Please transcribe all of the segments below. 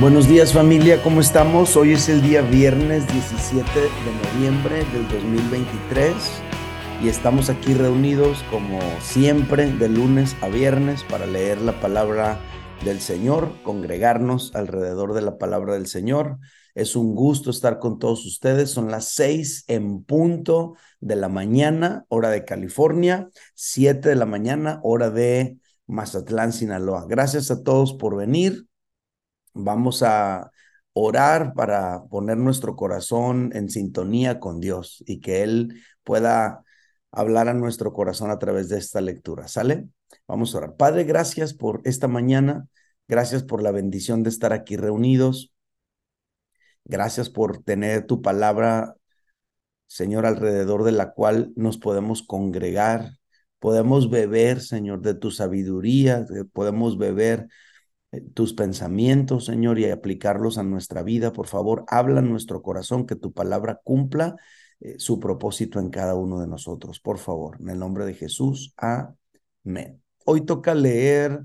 Buenos días familia, ¿cómo estamos? Hoy es el día viernes 17 de noviembre del 2023 y estamos aquí reunidos como siempre de lunes a viernes para leer la palabra del Señor, congregarnos alrededor de la palabra del Señor. Es un gusto estar con todos ustedes. Son las seis en punto de la mañana, hora de California, siete de la mañana, hora de Mazatlán, Sinaloa. Gracias a todos por venir. Vamos a orar para poner nuestro corazón en sintonía con Dios y que Él pueda hablar a nuestro corazón a través de esta lectura. ¿Sale? Vamos a orar. Padre, gracias por esta mañana. Gracias por la bendición de estar aquí reunidos. Gracias por tener tu palabra, Señor, alrededor de la cual nos podemos congregar. Podemos beber, Señor, de tu sabiduría. Podemos beber tus pensamientos, Señor, y aplicarlos a nuestra vida. Por favor, habla en nuestro corazón, que tu palabra cumpla eh, su propósito en cada uno de nosotros. Por favor, en el nombre de Jesús. Amén. Hoy toca leer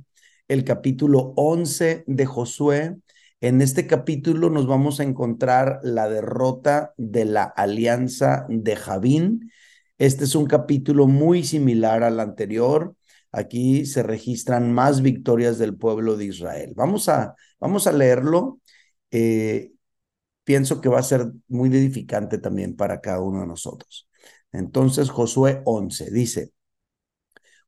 el capítulo 11 de Josué. En este capítulo nos vamos a encontrar la derrota de la alianza de Javín. Este es un capítulo muy similar al anterior aquí se registran más victorias del pueblo de Israel. Vamos a, vamos a leerlo. Eh, pienso que va a ser muy edificante también para cada uno de nosotros. Entonces, Josué 11 dice,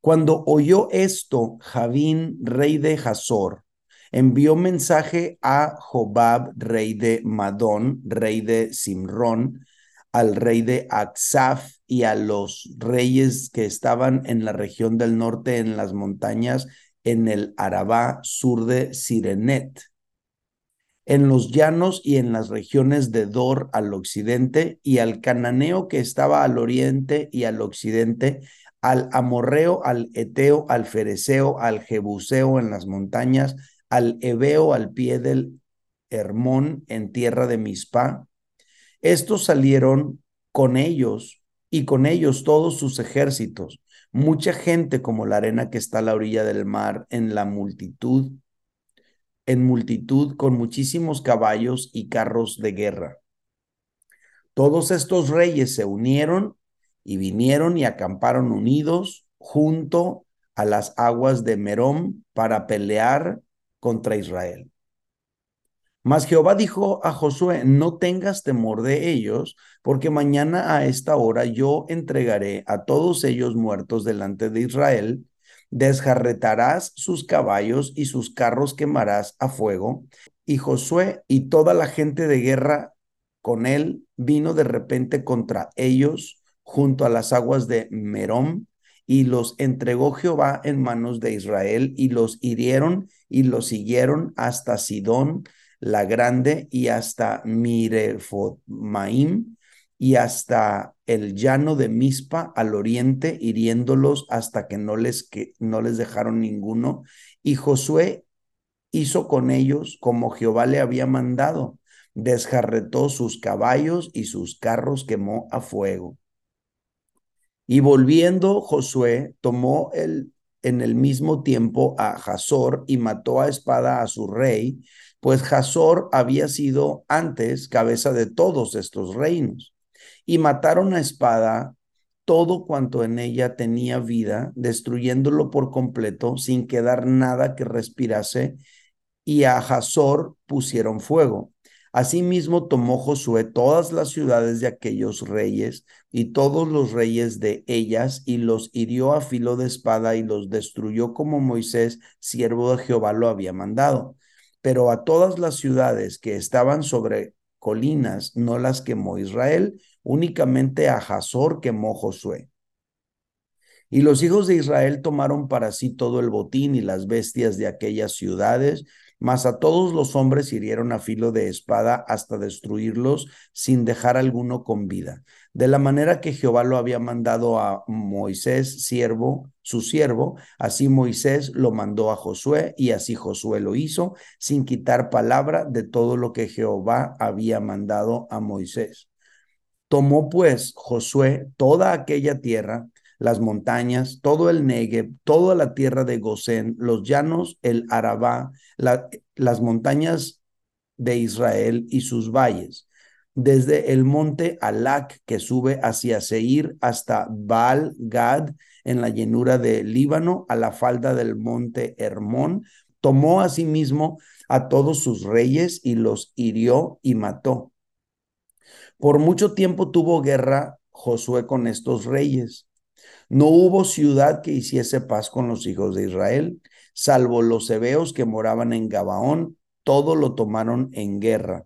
cuando oyó esto, Javín, rey de Hazor, envió mensaje a Jobab, rey de Madón, rey de Simrón, al rey de Aksaf y a los reyes que estaban en la región del norte, en las montañas, en el Arabá sur de Sirenet, en los llanos y en las regiones de Dor al occidente, y al cananeo que estaba al oriente y al occidente, al amorreo, al eteo, al fereceo, al jebuseo en las montañas, al ebeo al pie del Hermón en tierra de Mispa, estos salieron con ellos y con ellos todos sus ejércitos, mucha gente como la arena que está a la orilla del mar, en la multitud, en multitud con muchísimos caballos y carros de guerra. Todos estos reyes se unieron y vinieron y acamparon unidos junto a las aguas de Merón para pelear contra Israel. Mas Jehová dijo a Josué, no tengas temor de ellos, porque mañana a esta hora yo entregaré a todos ellos muertos delante de Israel, desjarretarás sus caballos y sus carros quemarás a fuego. Y Josué y toda la gente de guerra con él vino de repente contra ellos junto a las aguas de Merón, y los entregó Jehová en manos de Israel, y los hirieron y los siguieron hasta Sidón, la Grande y hasta Mirefotmaim y hasta el llano de Mispa al oriente, hiriéndolos hasta que no les, que no les dejaron ninguno. Y Josué hizo con ellos como Jehová le había mandado, desjarretó sus caballos y sus carros quemó a fuego. Y volviendo Josué, tomó el, en el mismo tiempo a Hazor y mató a espada a su rey pues Hazor había sido antes cabeza de todos estos reinos, y mataron a espada todo cuanto en ella tenía vida, destruyéndolo por completo, sin quedar nada que respirase, y a Hazor pusieron fuego. Asimismo tomó Josué todas las ciudades de aquellos reyes y todos los reyes de ellas y los hirió a filo de espada y los destruyó como Moisés, siervo de Jehová, lo había mandado pero a todas las ciudades que estaban sobre colinas no las quemó Israel, únicamente a Hazor quemó Josué. Y los hijos de Israel tomaron para sí todo el botín y las bestias de aquellas ciudades, mas a todos los hombres hirieron a filo de espada hasta destruirlos sin dejar alguno con vida. De la manera que Jehová lo había mandado a Moisés, siervo, su siervo, así Moisés lo mandó a Josué y así Josué lo hizo, sin quitar palabra de todo lo que Jehová había mandado a Moisés. Tomó pues Josué toda aquella tierra las montañas, todo el Negev, toda la tierra de Gosén, los llanos, el Arabá, las montañas de Israel y sus valles, desde el monte Alac que sube hacia Seir hasta Baal Gad en la llanura de Líbano a la falda del monte Hermón, tomó asimismo a todos sus reyes y los hirió y mató. Por mucho tiempo tuvo guerra Josué con estos reyes. No hubo ciudad que hiciese paz con los hijos de Israel, salvo los hebeos que moraban en Gabaón, todo lo tomaron en guerra,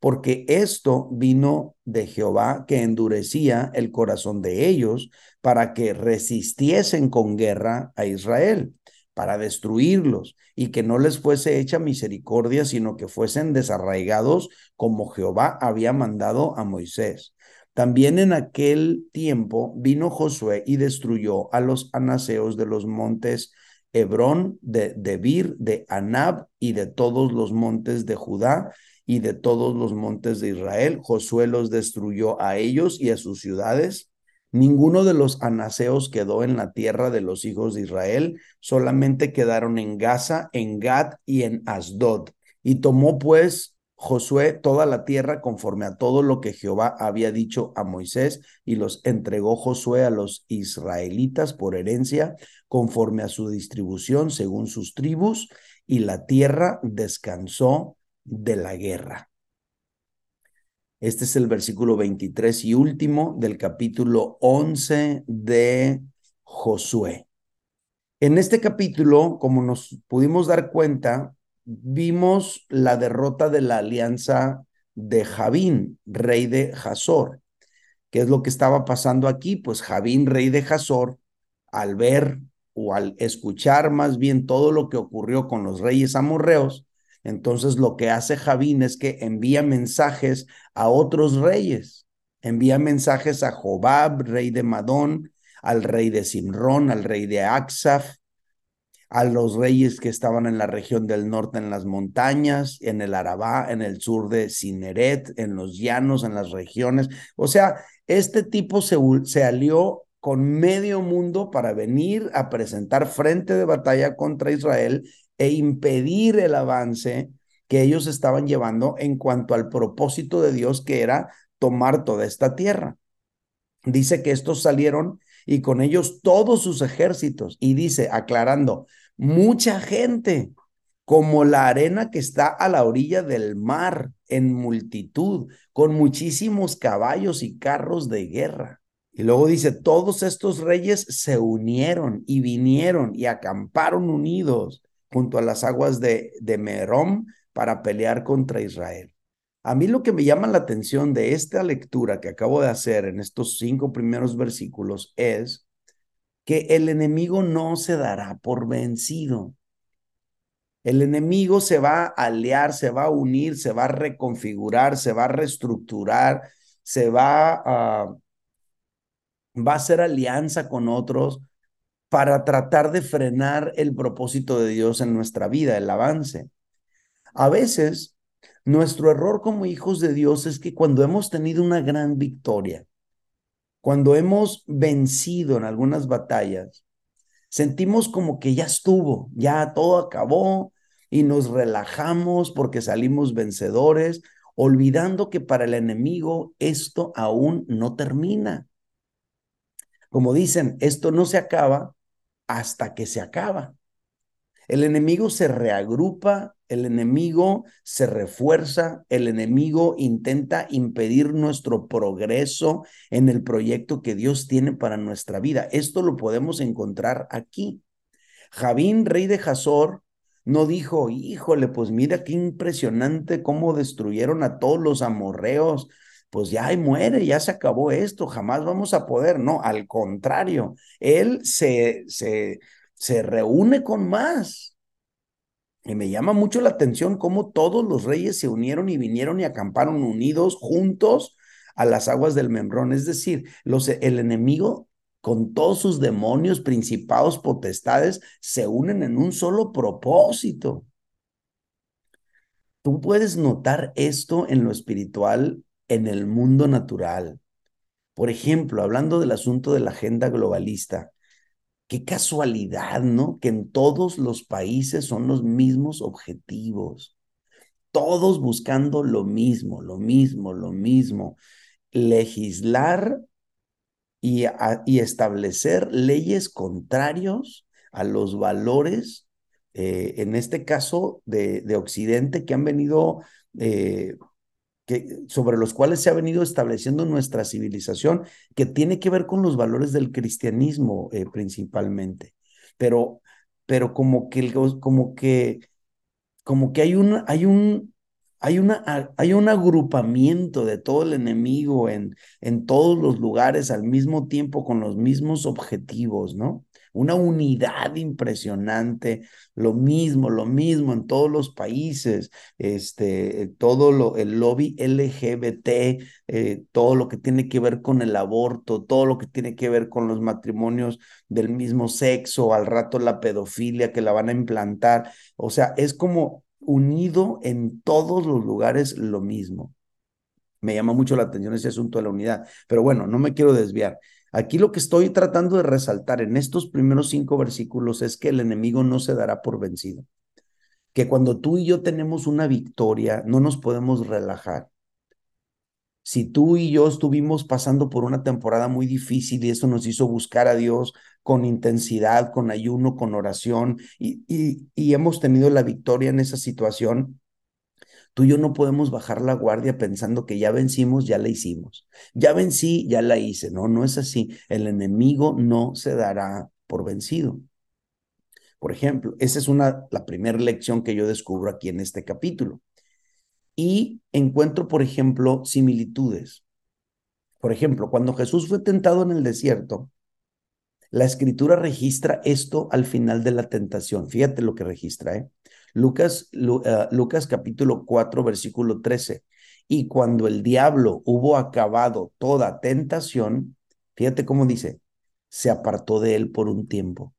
porque esto vino de Jehová que endurecía el corazón de ellos para que resistiesen con guerra a Israel para destruirlos y que no les fuese hecha misericordia, sino que fuesen desarraigados como Jehová había mandado a Moisés. También en aquel tiempo vino Josué y destruyó a los anaseos de los montes Hebrón, de Debir, de Anab y de todos los montes de Judá y de todos los montes de Israel. Josué los destruyó a ellos y a sus ciudades Ninguno de los anaseos quedó en la tierra de los hijos de Israel, solamente quedaron en Gaza, en Gad y en Asdod. Y tomó pues Josué toda la tierra conforme a todo lo que Jehová había dicho a Moisés, y los entregó Josué a los israelitas por herencia, conforme a su distribución según sus tribus, y la tierra descansó de la guerra. Este es el versículo 23 y último del capítulo 11 de Josué. En este capítulo, como nos pudimos dar cuenta, vimos la derrota de la alianza de Javín, rey de Hazor. ¿Qué es lo que estaba pasando aquí? Pues Javín, rey de Hazor, al ver o al escuchar más bien todo lo que ocurrió con los reyes amorreos, entonces lo que hace Javín es que envía mensajes a otros reyes. Envía mensajes a Jobab, rey de Madón, al rey de Simrón, al rey de Aksaf, a los reyes que estaban en la región del norte en las montañas, en el Arabá, en el sur de Cineret, en los llanos, en las regiones. O sea, este tipo se, se alió con medio mundo para venir a presentar frente de batalla contra Israel e impedir el avance que ellos estaban llevando en cuanto al propósito de Dios que era tomar toda esta tierra. Dice que estos salieron y con ellos todos sus ejércitos y dice, aclarando, mucha gente como la arena que está a la orilla del mar en multitud, con muchísimos caballos y carros de guerra. Y luego dice, todos estos reyes se unieron y vinieron y acamparon unidos junto a las aguas de, de Merom para pelear contra Israel. A mí lo que me llama la atención de esta lectura que acabo de hacer en estos cinco primeros versículos es que el enemigo no se dará por vencido. El enemigo se va a aliar, se va a unir, se va a reconfigurar, se va a reestructurar, se va a, va a hacer alianza con otros para tratar de frenar el propósito de Dios en nuestra vida, el avance. A veces, nuestro error como hijos de Dios es que cuando hemos tenido una gran victoria, cuando hemos vencido en algunas batallas, sentimos como que ya estuvo, ya todo acabó y nos relajamos porque salimos vencedores, olvidando que para el enemigo esto aún no termina. Como dicen, esto no se acaba hasta que se acaba. El enemigo se reagrupa, el enemigo se refuerza, el enemigo intenta impedir nuestro progreso en el proyecto que Dios tiene para nuestra vida. Esto lo podemos encontrar aquí. Javín, rey de Hazor, no dijo, híjole, pues mira qué impresionante cómo destruyeron a todos los amorreos, pues ya muere, ya se acabó esto, jamás vamos a poder. No, al contrario, él se, se, se reúne con más. Y me llama mucho la atención cómo todos los reyes se unieron y vinieron y acamparon unidos juntos a las aguas del Membrón. Es decir, los, el enemigo con todos sus demonios, principados, potestades, se unen en un solo propósito. Tú puedes notar esto en lo espiritual en el mundo natural. Por ejemplo, hablando del asunto de la agenda globalista, qué casualidad, ¿no? Que en todos los países son los mismos objetivos. todos buscando lo mismo, lo mismo, lo mismo, legislar y, establecer leyes contrarios a los valores, eh, en este caso de, de, Occidente, que han venido eh, que, sobre los cuales se ha venido estableciendo nuestra civilización, que tiene que ver con los valores del cristianismo eh, principalmente. Pero, pero como que, como que, como que hay un, hay un, hay, una, hay un agrupamiento de todo el enemigo en, en todos los lugares al mismo tiempo con los mismos objetivos, ¿no? Una unidad impresionante, lo mismo, lo mismo en todos los países, este, todo lo, el lobby LGBT, eh, todo lo que tiene que ver con el aborto, todo lo que tiene que ver con los matrimonios del mismo sexo, al rato la pedofilia que la van a implantar, o sea, es como unido en todos los lugares lo mismo. Me llama mucho la atención ese asunto de la unidad, pero bueno, no me quiero desviar. Aquí lo que estoy tratando de resaltar en estos primeros cinco versículos es que el enemigo no se dará por vencido. Que cuando tú y yo tenemos una victoria, no nos podemos relajar. Si tú y yo estuvimos pasando por una temporada muy difícil y eso nos hizo buscar a Dios con intensidad, con ayuno, con oración, y, y, y hemos tenido la victoria en esa situación, Tú y yo no podemos bajar la guardia pensando que ya vencimos, ya la hicimos. Ya vencí, ya la hice. No, no es así. El enemigo no se dará por vencido. Por ejemplo, esa es una, la primera lección que yo descubro aquí en este capítulo. Y encuentro, por ejemplo, similitudes. Por ejemplo, cuando Jesús fue tentado en el desierto, la escritura registra esto al final de la tentación. Fíjate lo que registra, ¿eh? Lucas, eh, Lucas capítulo 4, versículo 13. Y cuando el diablo hubo acabado toda tentación, fíjate cómo dice, se apartó de él por un tiempo.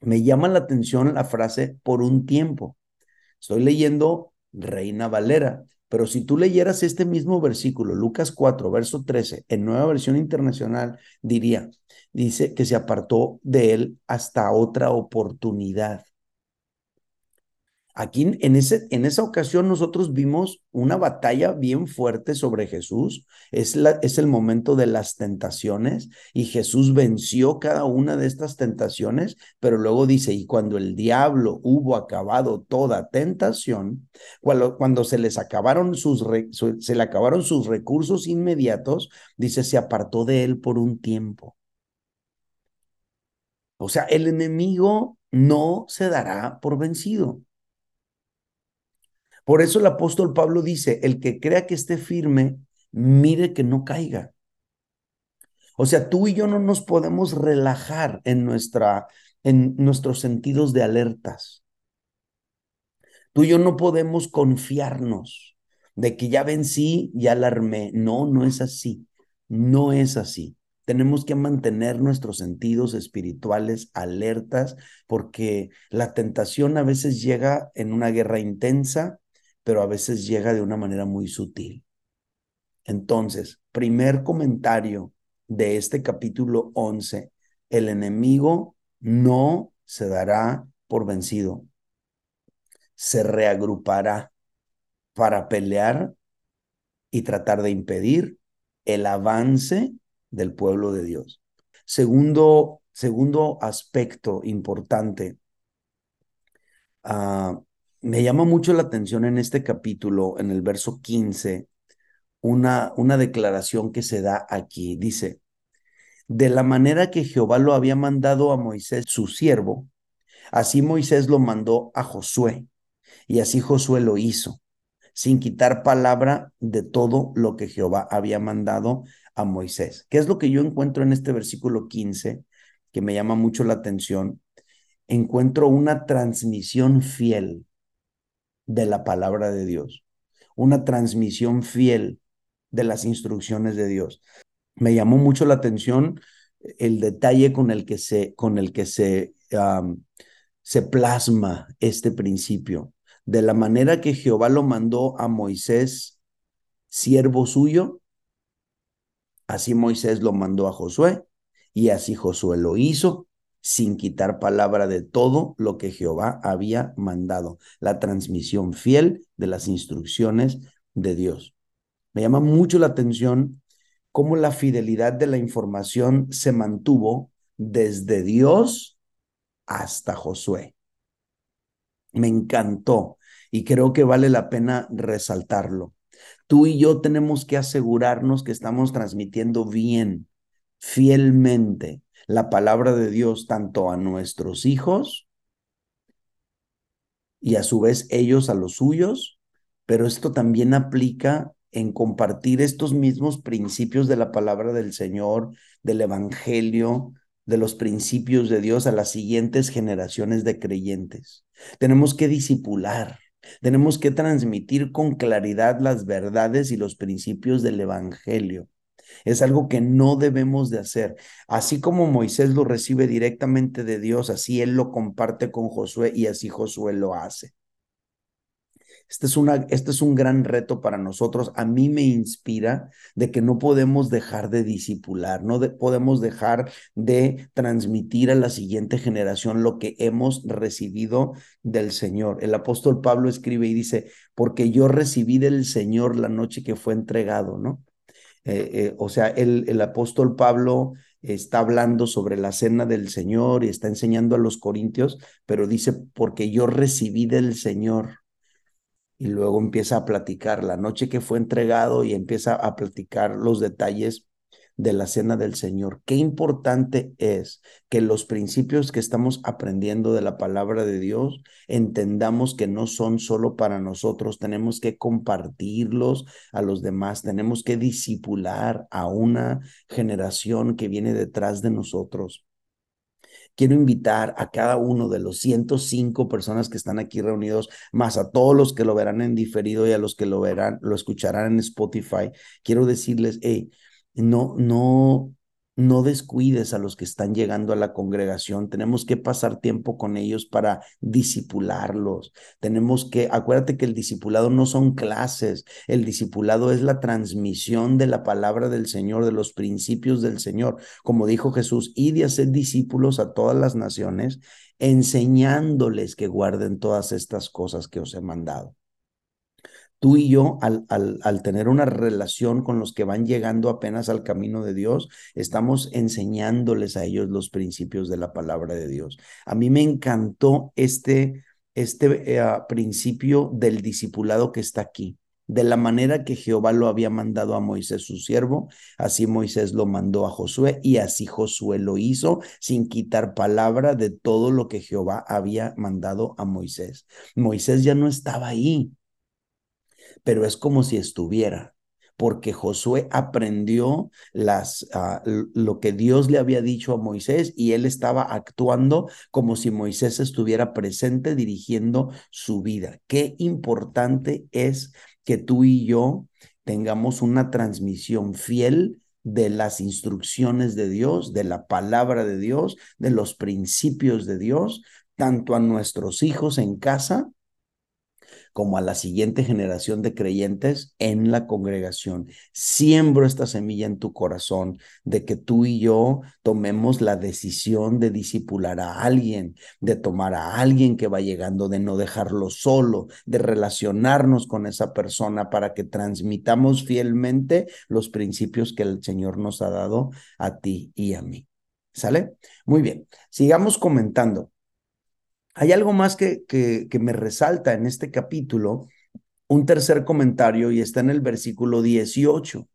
Me llama la atención la frase por un tiempo. Estoy leyendo Reina Valera, pero si tú leyeras este mismo versículo, Lucas 4, verso 13, en nueva versión internacional, diría, dice que se apartó de él hasta otra oportunidad. Aquí en, ese, en esa ocasión nosotros vimos una batalla bien fuerte sobre Jesús. Es, la, es el momento de las tentaciones y Jesús venció cada una de estas tentaciones, pero luego dice, y cuando el diablo hubo acabado toda tentación, cuando, cuando se les acabaron sus, se le acabaron sus recursos inmediatos, dice, se apartó de él por un tiempo. O sea, el enemigo no se dará por vencido. Por eso el apóstol Pablo dice, el que crea que esté firme, mire que no caiga. O sea, tú y yo no nos podemos relajar en, nuestra, en nuestros sentidos de alertas. Tú y yo no podemos confiarnos de que ya vencí, ya la armé. No, no es así. No es así. Tenemos que mantener nuestros sentidos espirituales alertas porque la tentación a veces llega en una guerra intensa pero a veces llega de una manera muy sutil. Entonces, primer comentario de este capítulo 11, el enemigo no se dará por vencido, se reagrupará para pelear y tratar de impedir el avance del pueblo de Dios. Segundo, segundo aspecto importante, uh, me llama mucho la atención en este capítulo, en el verso 15, una, una declaración que se da aquí. Dice, de la manera que Jehová lo había mandado a Moisés, su siervo, así Moisés lo mandó a Josué, y así Josué lo hizo, sin quitar palabra de todo lo que Jehová había mandado a Moisés. ¿Qué es lo que yo encuentro en este versículo 15 que me llama mucho la atención? Encuentro una transmisión fiel de la palabra de Dios, una transmisión fiel de las instrucciones de Dios. Me llamó mucho la atención el detalle con el que se, con el que se, se plasma este principio. De la manera que Jehová lo mandó a Moisés, siervo suyo, así Moisés lo mandó a Josué y así Josué lo hizo sin quitar palabra de todo lo que Jehová había mandado. La transmisión fiel de las instrucciones de Dios. Me llama mucho la atención cómo la fidelidad de la información se mantuvo desde Dios hasta Josué. Me encantó y creo que vale la pena resaltarlo. Tú y yo tenemos que asegurarnos que estamos transmitiendo bien, fielmente, la palabra de Dios tanto a nuestros hijos y a su vez ellos a los suyos, pero esto también aplica en compartir estos mismos principios de la palabra del Señor, del Evangelio, de los principios de Dios a las siguientes generaciones de creyentes. Tenemos que disipular, tenemos que transmitir con claridad las verdades y los principios del Evangelio. Es algo que no debemos de hacer. Así como Moisés lo recibe directamente de Dios, así él lo comparte con Josué y así Josué lo hace. Este es, una, este es un gran reto para nosotros. A mí me inspira de que no podemos dejar de disipular, no podemos dejar de transmitir a la siguiente generación lo que hemos recibido del Señor. El apóstol Pablo escribe y dice, porque yo recibí del Señor la noche que fue entregado, ¿no? Eh, eh, o sea, el, el apóstol Pablo está hablando sobre la cena del Señor y está enseñando a los corintios, pero dice, porque yo recibí del Señor y luego empieza a platicar. La noche que fue entregado y empieza a platicar los detalles de la cena del Señor. Qué importante es que los principios que estamos aprendiendo de la palabra de Dios entendamos que no son solo para nosotros, tenemos que compartirlos a los demás, tenemos que disipular a una generación que viene detrás de nosotros quiero invitar a cada uno de los 105 personas que están aquí reunidos, más a todos los que lo verán en diferido y a los que lo verán, lo escucharán en Spotify. Quiero decirles, hey, no, no, no descuides a los que están llegando a la congregación. Tenemos que pasar tiempo con ellos para disipularlos. Tenemos que, acuérdate que el discipulado no son clases, el discipulado es la transmisión de la palabra del Señor, de los principios del Señor. Como dijo Jesús, y de hacer discípulos a todas las naciones, enseñándoles que guarden todas estas cosas que os he mandado tú y yo, al, al, tener una relación con los que van llegando apenas al camino de Dios, estamos enseñándoles a ellos los principios de la palabra de Dios. A mí me encantó este, este eh, principio del discipulado que está aquí. De la manera que Jehová lo había mandado a Moisés su siervo, así Moisés lo mandó a Josué y así Josué lo hizo sin quitar palabra de todo lo que Jehová había mandado a Moisés. Moisés ya no estaba ahí, pero es como si estuviera, porque Josué aprendió las, ah, lo que Dios le había dicho a Moisés y él estaba actuando como si Moisés estuviera presente dirigiendo su vida. Qué importante es que tú y yo tengamos una transmisión fiel de las instrucciones de Dios, de la palabra de Dios, de los principios de Dios, tanto a nuestros hijos en casa como a la siguiente generación de creyentes en la congregación. Siembro esta semilla en tu corazón de que tú y yo tomemos la decisión de disipular a alguien, de tomar a alguien que va llegando, de no dejarlo solo, de relacionarnos con esa persona para que transmitamos fielmente los principios que el Señor nos ha dado a ti y a mí. ¿Sale? Muy bien, sigamos comentando. Hay algo más que, que, me resalta en este capítulo, un tercer comentario y está en el versículo 18.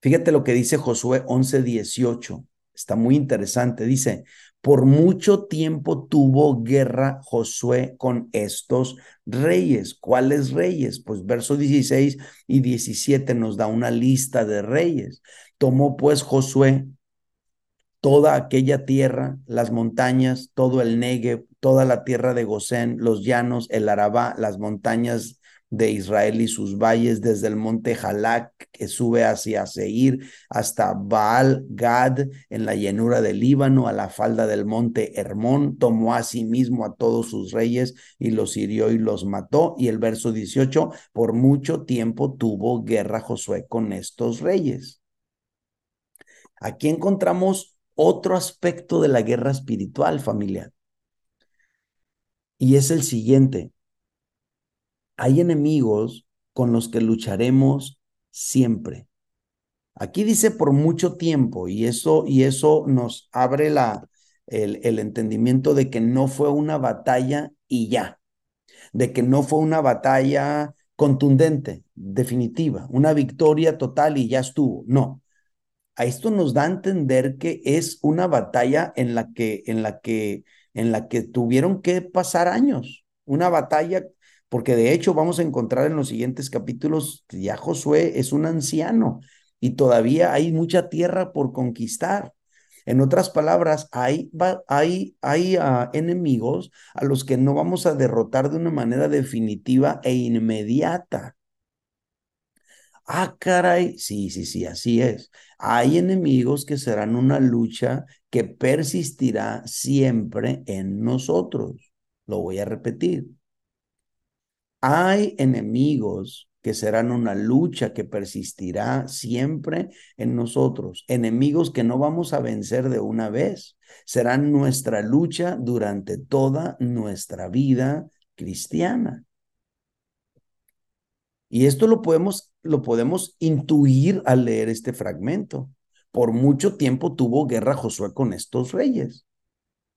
Fíjate lo que dice Josué 11, 18. Está muy interesante. Dice, por mucho tiempo tuvo guerra Josué con estos reyes. ¿Cuáles reyes? Pues verso 16 y 17 nos da una lista de reyes. Tomó pues Josué toda aquella tierra, las montañas, todo el Negev, toda la tierra de Gosén, los llanos, el Arabá, las montañas de Israel y sus valles, desde el monte Jalac, que sube hacia Seir, hasta Baal Gad, en la llanura del Líbano, a la falda del monte Hermón, tomó a sí mismo a todos sus reyes y los hirió y los mató. Y el verso 18, por mucho tiempo tuvo guerra Josué con estos reyes. Aquí encontramos otro aspecto de la guerra espiritual familiar. Y es el siguiente. Hay enemigos con los que lucharemos siempre. Aquí dice por mucho tiempo y eso, y eso nos abre la, el, el entendimiento de que no fue una batalla y ya, de que no fue una batalla contundente, definitiva, una victoria total y ya estuvo. No. A esto nos da a entender que es una batalla en la que, en la que, en la que tuvieron que pasar años, una batalla porque de hecho vamos a encontrar en los siguientes capítulos que ya Josué es un anciano y todavía hay mucha tierra por conquistar. En otras palabras, hay, hay, hay ah, enemigos a los que no vamos a derrotar de una manera definitiva e inmediata. Ah, caray, sí, sí, sí, así es. Hay enemigos que serán una lucha que persistirá siempre en nosotros. Lo voy a repetir. Hay enemigos que serán una lucha que persistirá siempre en nosotros, enemigos que no vamos a vencer de una vez, serán nuestra lucha durante toda nuestra vida cristiana. Y esto lo podemos, lo podemos intuir al leer este fragmento. Por mucho tiempo tuvo guerra Josué con estos reyes.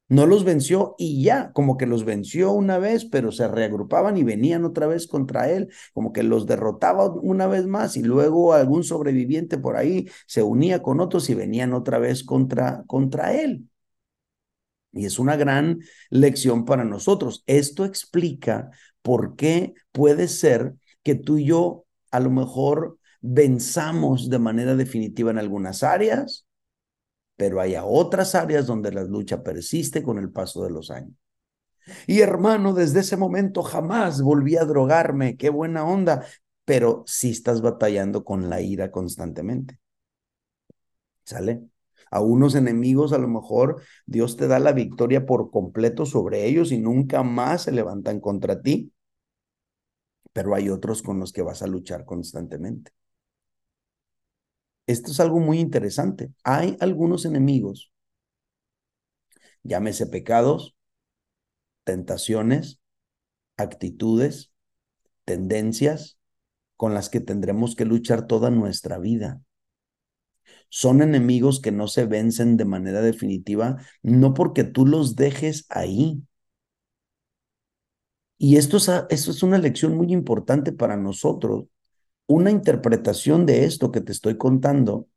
No los venció y ya, como que los venció una vez, pero se reagrupaban y venían otra vez contra él, como que los derrotaba una vez más y luego algún sobreviviente por ahí se unía con otros y venían otra vez contra, contra él. Y es una gran lección para nosotros. Esto explica por qué puede ser que tú y yo a lo mejor venzamos de manera definitiva en algunas áreas, pero hay otras áreas donde la lucha persiste con el paso de los años. Y hermano, desde ese momento jamás volví a drogarme, qué buena onda, pero sí estás batallando con la ira constantemente. ¿Sale? A unos enemigos a lo mejor Dios te da la victoria por completo sobre ellos y nunca más se levantan contra ti, pero hay otros con los que vas a luchar constantemente esto es algo muy interesante. Hay algunos enemigos, llámese pecados, tentaciones, actitudes, tendencias con las que tendremos que luchar toda nuestra vida. Son enemigos que no se vencen de manera definitiva, no porque tú los dejes ahí. Y esto es, esto es una lección muy importante para nosotros, una interpretación de esto que te estoy contando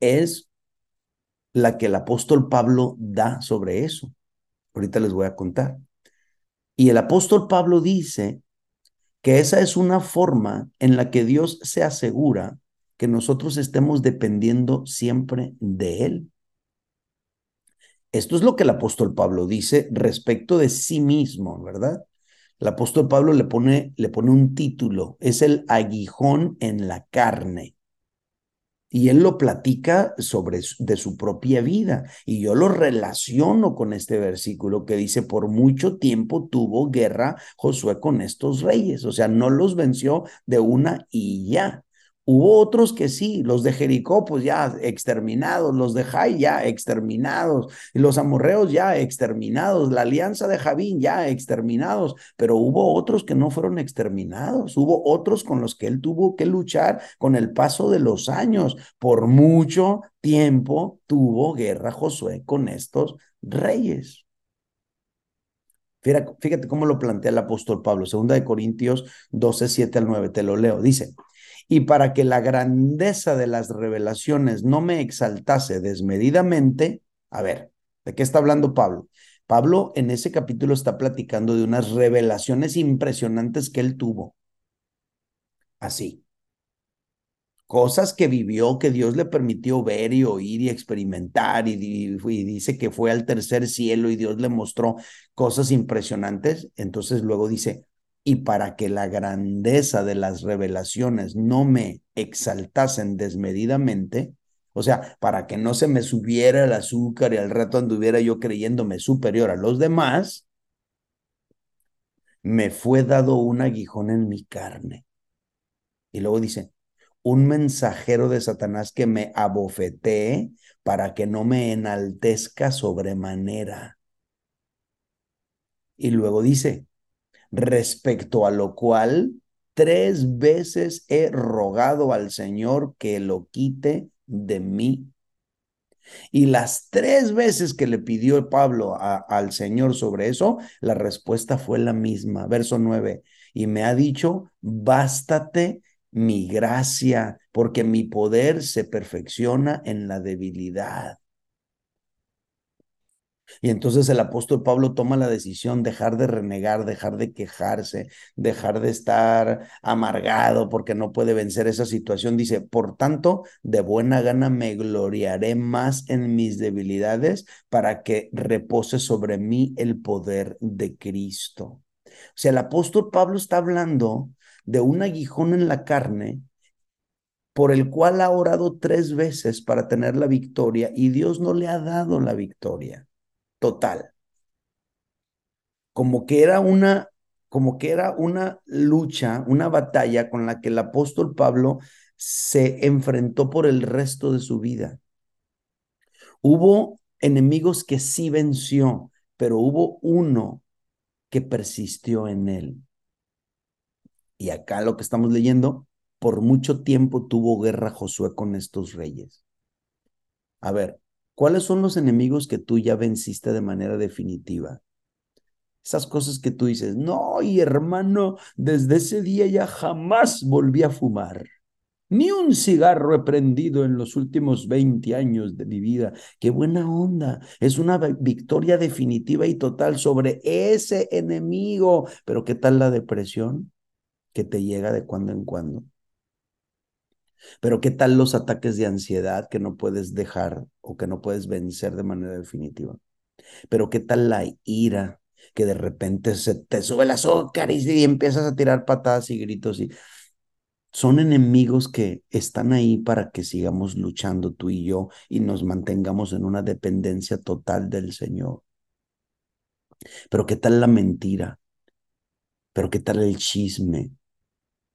es la que el apóstol Pablo da sobre eso. Ahorita les voy a contar. Y el apóstol Pablo dice que esa es una forma en la que Dios se asegura que nosotros estemos dependiendo siempre de Él. Esto es lo que el apóstol Pablo dice respecto de sí mismo, ¿verdad? El apóstol Pablo le pone, le pone un título, es el aguijón en la carne. Y él lo platica sobre de su propia vida. Y yo lo relaciono con este versículo que dice, por mucho tiempo tuvo guerra Josué con estos reyes. O sea, no los venció de una y ya. Hubo otros que sí, los de Jericó, pues ya exterminados, los de Jai ya exterminados, los amorreos ya exterminados, la alianza de Javín ya exterminados, pero hubo otros que no fueron exterminados, hubo otros con los que él tuvo que luchar con el paso de los años. Por mucho tiempo tuvo guerra Josué con estos reyes. Fíjate, cómo lo plantea el apóstol Pablo, segunda de Corintios 12, 7 al 9, te lo leo, dice y para que la grandeza de las revelaciones no me exaltase desmedidamente, a ver, ¿de qué está hablando Pablo? Pablo en ese capítulo está platicando de unas revelaciones impresionantes que él tuvo. Así. Cosas que vivió, que Dios le permitió ver y oír y experimentar, y, dice que fue al tercer cielo y Dios le mostró cosas impresionantes. Entonces luego dice, y para que la grandeza de las revelaciones no me exaltasen desmedidamente, o sea, para que no se me subiera el azúcar y al rato anduviera yo creyéndome superior a los demás, me fue dado un aguijón en mi carne. Y luego dice, un mensajero de Satanás que me abofetee para que no me enaltezca sobremanera. Y luego dice, respecto a lo cual tres veces he rogado al Señor que lo quite de mí. Y las tres veces que le pidió Pablo al Señor sobre eso, la respuesta fue la misma. Verso 9, y me ha dicho, bástate mi gracia, porque mi poder se perfecciona en la debilidad. Y entonces el apóstol Pablo toma la decisión dejar de renegar, dejar de quejarse, dejar de estar amargado porque no puede vencer esa situación. Dice, por tanto, de buena gana me gloriaré más en mis debilidades para que repose sobre mí el poder de Cristo. O sea, el apóstol Pablo está hablando de un aguijón en la carne por el cual ha orado tres veces para tener la victoria y Dios no le ha dado la victoria total. Como que era una como que era una lucha, una batalla con la que el apóstol Pablo se enfrentó por el resto de su vida. Hubo enemigos que sí venció, pero hubo uno que persistió en él. Y acá lo que estamos leyendo, por mucho tiempo tuvo guerra Josué con estos reyes. A ver, ¿cuáles son los enemigos que tú ya venciste de manera definitiva? Esas cosas que tú dices, no, y hermano, desde ese día ya jamás volví a fumar. Ni un cigarro he prendido en los últimos 20 años de mi vida. Qué buena onda. Es una victoria definitiva y total sobre ese enemigo. Pero ¿qué tal la depresión? que te llega de cuando en cuando. Pero ¿qué tal los ataques de ansiedad que no puedes dejar o que no puedes vencer de manera definitiva? Pero ¿qué tal la ira que de repente se te sube el azúcar y, empiezas a tirar patadas y gritos y son enemigos que están ahí para que sigamos luchando tú y yo y nos mantengamos en una dependencia total del Señor. Pero ¿qué tal la mentira? Pero ¿qué tal el chisme?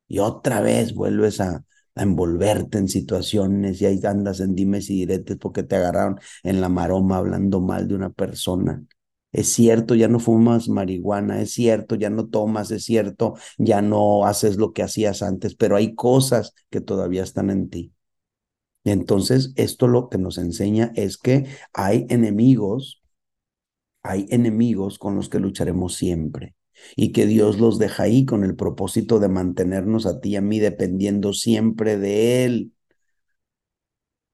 y otra vez vuelves a, envolverte en situaciones y ahí andas en dimes y diretes porque te agarraron en la maroma hablando mal de una persona. Es cierto, ya no fumas marihuana, es cierto, ya no tomas, es cierto, ya no haces lo que hacías antes, pero hay cosas que todavía están en ti. entonces, esto lo que nos enseña es que hay enemigos, hay enemigos con los que lucharemos siempre y que Dios los deja ahí con el propósito de mantenernos a ti y a mí dependiendo siempre de Él.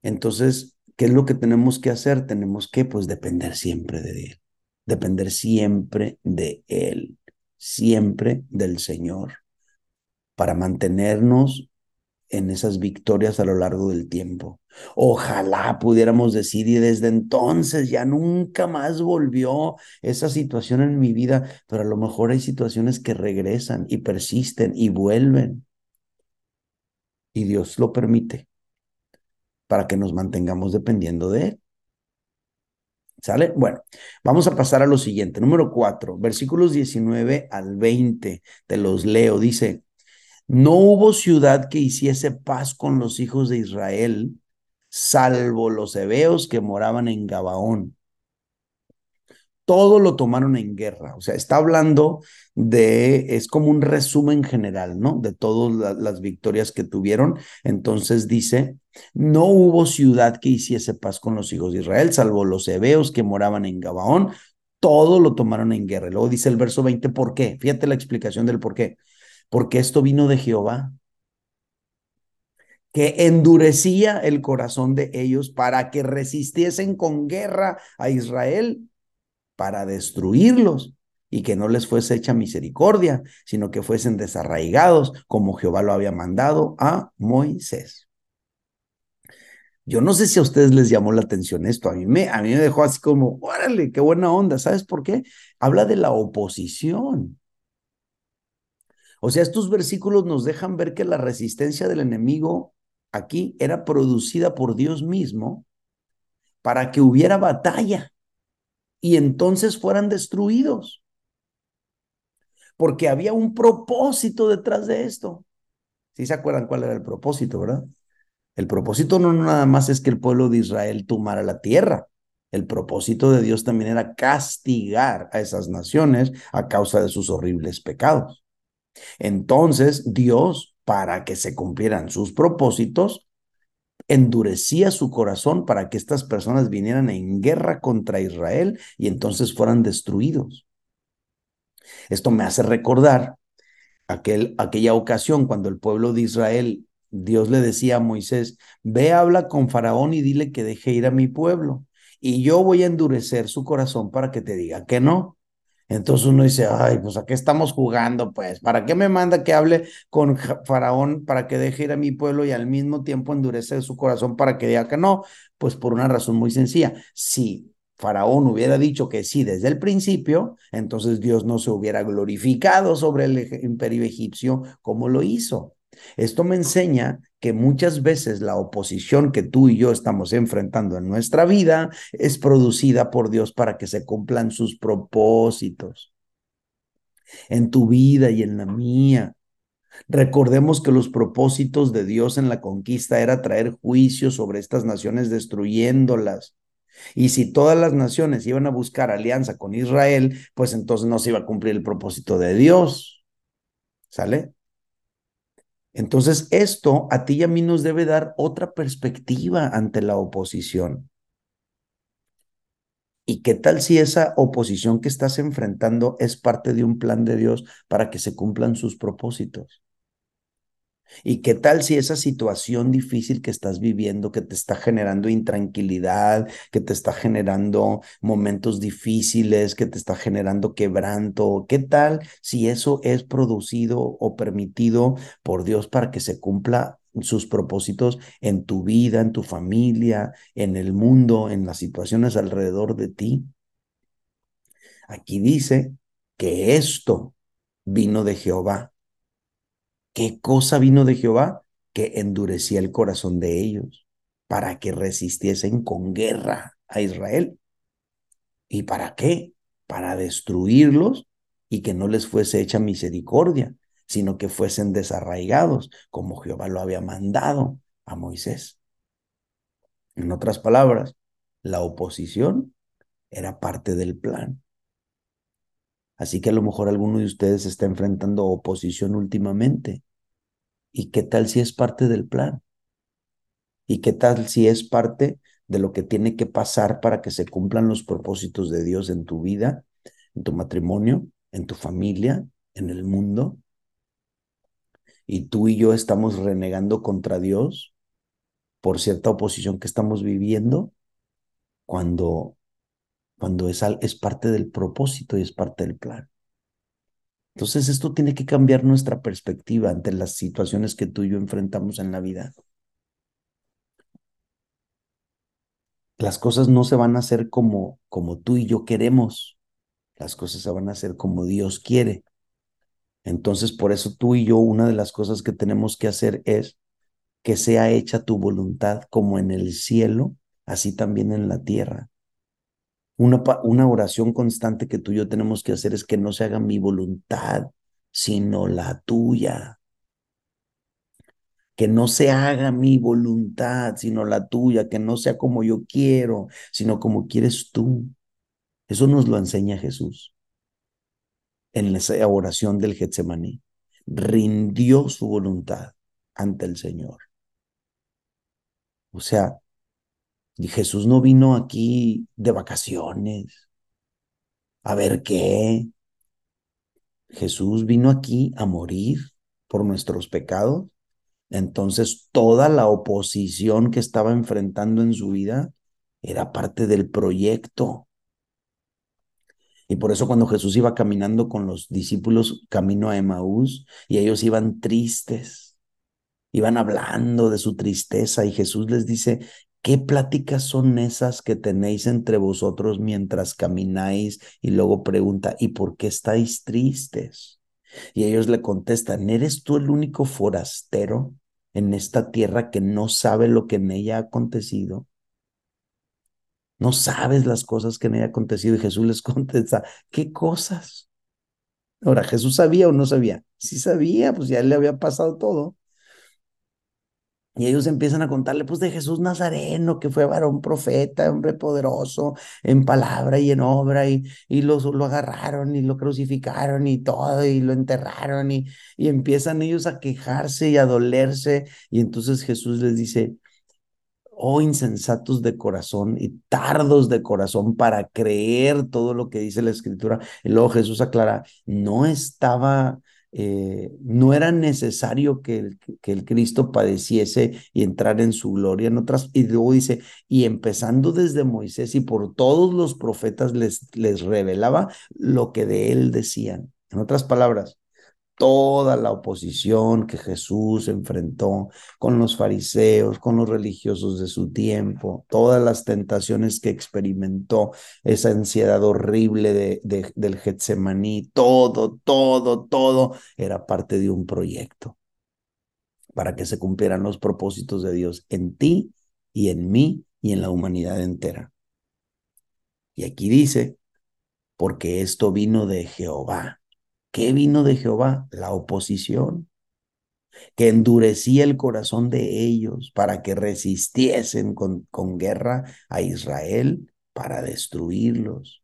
Entonces, ¿qué es lo que tenemos que hacer? Tenemos que, pues, depender siempre de Él, depender siempre de Él, siempre del Señor, para mantenernos en esas victorias a lo largo del tiempo. Ojalá pudiéramos decir, y desde entonces ya nunca más volvió esa situación en mi vida, pero a lo mejor hay situaciones que regresan y persisten y vuelven. Y Dios lo permite para que nos mantengamos dependiendo de Él. ¿Sale? Bueno, vamos a pasar a lo siguiente. Número cuatro, versículos 19 al 20. Te los leo. Dice, no hubo ciudad que hiciese paz con los hijos de Israel, salvo los hebeos que moraban en Gabaón. Todo lo tomaron en guerra. O sea, está hablando de, es como un resumen general, ¿no? De todas las victorias que tuvieron. Entonces dice, no hubo ciudad que hiciese paz con los hijos de Israel, salvo los hebeos que moraban en Gabaón. Todo lo tomaron en guerra. luego dice el verso 20, ¿por qué? Fíjate la explicación del por qué porque esto vino de Jehová, que endurecía el corazón de ellos para que resistiesen con guerra a Israel, para destruirlos y que no les fuese hecha misericordia, sino que fuesen desarraigados como Jehová lo había mandado a Moisés. Yo no sé si a ustedes les llamó la atención esto, a mí me, a mí me dejó así como, órale, qué buena onda, ¿sabes por qué? Habla de la oposición. O sea, estos versículos nos dejan ver que la resistencia del enemigo aquí era producida por Dios mismo para que hubiera batalla y entonces fueran destruidos. Porque había un propósito detrás de esto. ¿Sí se acuerdan cuál era el propósito, verdad? El propósito no nada más es que el pueblo de Israel tomara la tierra. El propósito de Dios también era castigar a esas naciones a causa de sus horribles pecados. Entonces, Dios, para que se cumplieran sus propósitos, endurecía su corazón para que estas personas vinieran en guerra contra Israel y entonces fueran destruidos. Esto me hace recordar aquel, aquella ocasión cuando el pueblo de Israel, Dios le decía a Moisés, ve, habla con Faraón y dile que deje ir a mi pueblo. Y yo voy a endurecer su corazón para que te diga que no. Entonces uno dice, ay, pues a qué estamos jugando, pues, ¿para qué me manda que hable con Faraón para que deje ir a mi pueblo y al mismo tiempo endurecer su corazón para que diga que no? Pues por una razón muy sencilla. Si Faraón hubiera dicho que sí desde el principio, entonces Dios no se hubiera glorificado sobre el imperio egipcio como lo hizo. Esto me enseña que muchas veces la oposición que tú y yo estamos enfrentando en nuestra vida es producida por Dios para que se cumplan sus propósitos en tu vida y en la mía. Recordemos que los propósitos de Dios en la conquista era traer juicio sobre estas naciones destruyéndolas. Y si todas las naciones iban a buscar alianza con Israel, pues entonces no se iba a cumplir el propósito de Dios. ¿Sale? Entonces, esto a ti y a mí nos debe dar otra perspectiva ante la oposición. ¿Y qué tal si esa oposición que estás enfrentando es parte de un plan de Dios para que se cumplan sus propósitos? ¿Y qué tal si esa situación difícil que estás viviendo, que te está generando intranquilidad, que te está generando momentos difíciles, que te está generando quebranto, qué tal si eso es producido o permitido por Dios para que se cumpla sus propósitos en tu vida, en tu familia, en el mundo, en las situaciones alrededor de ti? Aquí dice que esto vino de Jehová ¿Qué cosa vino de Jehová? Que endurecía el corazón de ellos para que resistiesen con guerra a Israel. ¿Y para qué? Para destruirlos y que no les fuese hecha misericordia, sino que fuesen desarraigados, como Jehová lo había mandado a Moisés. En otras palabras, la oposición era parte del plan. Así que a lo mejor alguno de ustedes está enfrentando oposición últimamente. ¿Y qué tal si es parte del plan? ¿Y qué tal si es parte de lo que tiene que pasar para que se cumplan los propósitos de Dios en tu vida, en tu matrimonio, en tu familia, en el mundo? Y tú y yo estamos renegando contra Dios por cierta oposición que estamos viviendo cuando, cuando es, es parte del propósito y es parte del plan. Entonces esto tiene que cambiar nuestra perspectiva ante las situaciones que tú y yo enfrentamos en la vida. Las cosas no se van a hacer como, como tú y yo queremos. Las cosas se van a hacer como Dios quiere. Entonces, por eso tú y yo, una de las cosas que tenemos que hacer es que sea hecha tu voluntad como en el cielo, así también en la tierra. Una, una oración constante que tú y yo tenemos que hacer es que no se haga mi voluntad, sino la tuya. Que no se haga mi voluntad, sino la tuya, que no sea como yo quiero, sino como quieres tú. Eso nos lo enseña Jesús en esa oración del Getsemaní. Rindió su voluntad ante el Señor. O sea, y Jesús no vino aquí de vacaciones. A ver qué. Jesús vino aquí a morir por nuestros pecados. Entonces toda la oposición que estaba enfrentando en su vida era parte del proyecto. Y por eso cuando Jesús iba caminando con los discípulos camino a Emaús y ellos iban tristes, iban hablando de su tristeza y Jesús les dice, ¿Qué pláticas son esas que tenéis entre vosotros mientras camináis? Y luego pregunta, ¿y por qué estáis tristes? Y ellos le contestan, ¿eres tú el único forastero en esta tierra que no sabe lo que en ella ha acontecido? No sabes las cosas que en ella ha acontecido. Y Jesús les contesta, ¿qué cosas? Ahora, ¿Jesús sabía o no sabía? Sí sabía, pues ya le había pasado todo. Y ellos empiezan a contarle, pues, de Jesús Nazareno, que fue varón profeta, hombre poderoso en palabra y en obra, y, y lo, lo agarraron y lo crucificaron y todo, y lo enterraron, y, y empiezan ellos a quejarse y a dolerse. Y entonces Jesús les dice, oh insensatos de corazón y tardos de corazón para creer todo lo que dice la escritura. Y luego Jesús aclara, no estaba eh, no era necesario que el, que el Cristo padeciese y entrar en su gloria. En otras, y luego dice, y empezando desde Moisés y por todos los profetas les, les revelaba lo que de él decían. En otras palabras, toda la oposición que Jesús enfrentó con los fariseos, con los religiosos de su tiempo, todas las tentaciones que experimentó, esa ansiedad horrible de, del Getsemaní, todo, todo, todo era parte de un proyecto para que se cumplieran los propósitos de Dios en ti y en mí y en la humanidad entera. Y aquí dice, porque esto vino de Jehová ¿Qué vino de Jehová? La oposición, que endurecía el corazón de ellos para que resistiesen con, con guerra a Israel para destruirlos.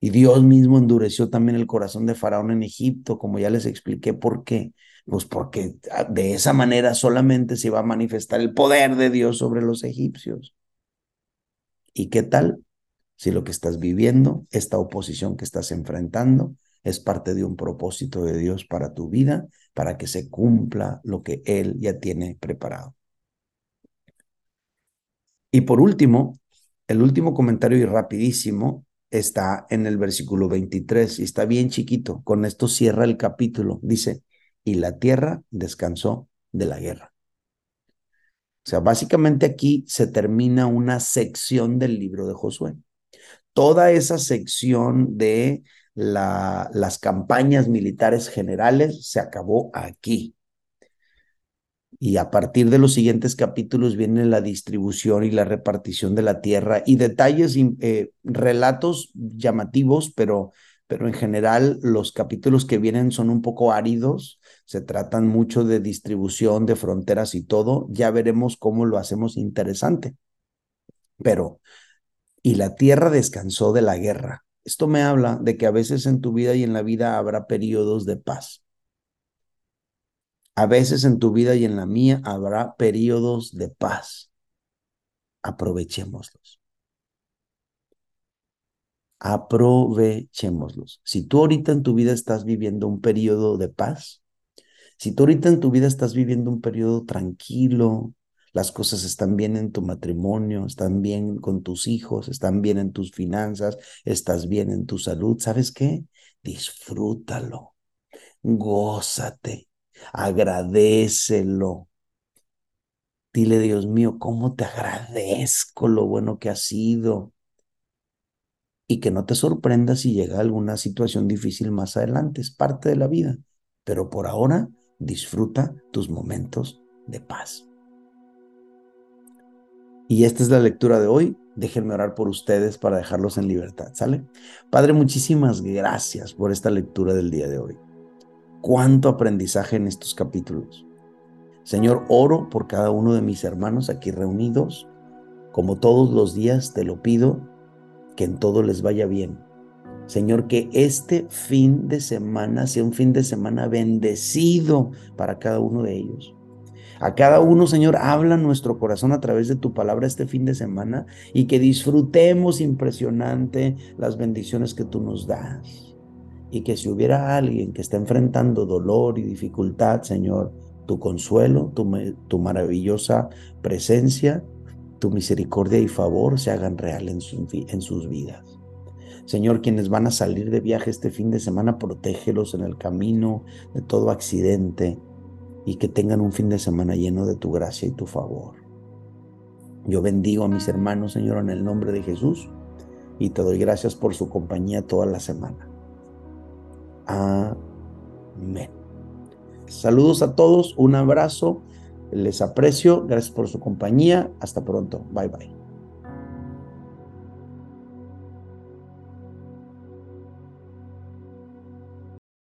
Y Dios mismo endureció también el corazón de Faraón en Egipto, como ya les expliqué por qué. Pues porque ah, de esa manera solamente se iba a manifestar el poder de Dios sobre los egipcios. ¿Y qué tal si lo que estás viviendo, esta oposición que estás enfrentando, es parte de un propósito de Dios para tu vida, para que se cumpla lo que Él ya tiene preparado. Y por último, el último comentario y rapidísimo está en el versículo 23 y está bien chiquito. Con esto cierra el capítulo. Dice, y la tierra descansó de la guerra. O sea, básicamente aquí se termina una sección del libro de Josué. Toda esa sección de las campañas militares generales se acabó aquí. Y a partir de los siguientes capítulos viene la distribución y la repartición de la tierra y detalles, eh, relatos llamativos, pero, pero en general los capítulos que vienen son un poco áridos, se tratan mucho de distribución, de fronteras y todo. Ya veremos cómo lo hacemos interesante. Pero, y la tierra descansó de la guerra esto me habla de que a veces en tu vida y en la vida habrá periodos de paz. A veces en tu vida y en la mía habrá periodos de paz. Aprovechémoslos. Aprovechémoslos. Si tú ahorita en tu vida estás viviendo un periodo de paz, si tú ahorita en tu vida estás viviendo un periodo tranquilo, las cosas están bien en tu matrimonio, están bien con tus hijos, están bien en tus finanzas, estás bien en tu salud. ¿Sabes qué? Disfrútalo, gózate, agradecelo. Dile, Dios mío, cómo te agradezco lo bueno que ha sido. Y que no te sorprenda si llega alguna situación difícil más adelante, es parte de la vida. Pero por ahora, disfruta tus momentos de paz. Y esta es la lectura de hoy. Déjenme orar por ustedes para dejarlos en libertad, ¿sale? Padre, muchísimas gracias por esta lectura del día de hoy. Cuánto aprendizaje en estos capítulos. Señor, oro por cada uno de mis hermanos aquí reunidos. Como todos los días te lo pido, que en todo les vaya bien. Señor, que este fin de semana sea un fin de semana bendecido para cada uno de ellos. A cada uno, Señor, habla nuestro corazón a través de tu palabra este fin de semana y que disfrutemos impresionante las bendiciones que tú nos das. Y que si hubiera alguien que está enfrentando dolor y dificultad, Señor, tu consuelo, tu, maravillosa presencia, tu misericordia y favor se hagan real en, en sus vidas. Señor, quienes van a salir de viaje este fin de semana, protégelos en el camino de todo accidente, y que tengan un fin de semana lleno de tu gracia y tu favor. Yo bendigo a mis hermanos, Señor, en el nombre de Jesús y te doy gracias por su compañía toda la semana. Amén. Saludos a todos, un abrazo, les aprecio, gracias por su compañía, hasta pronto, bye bye.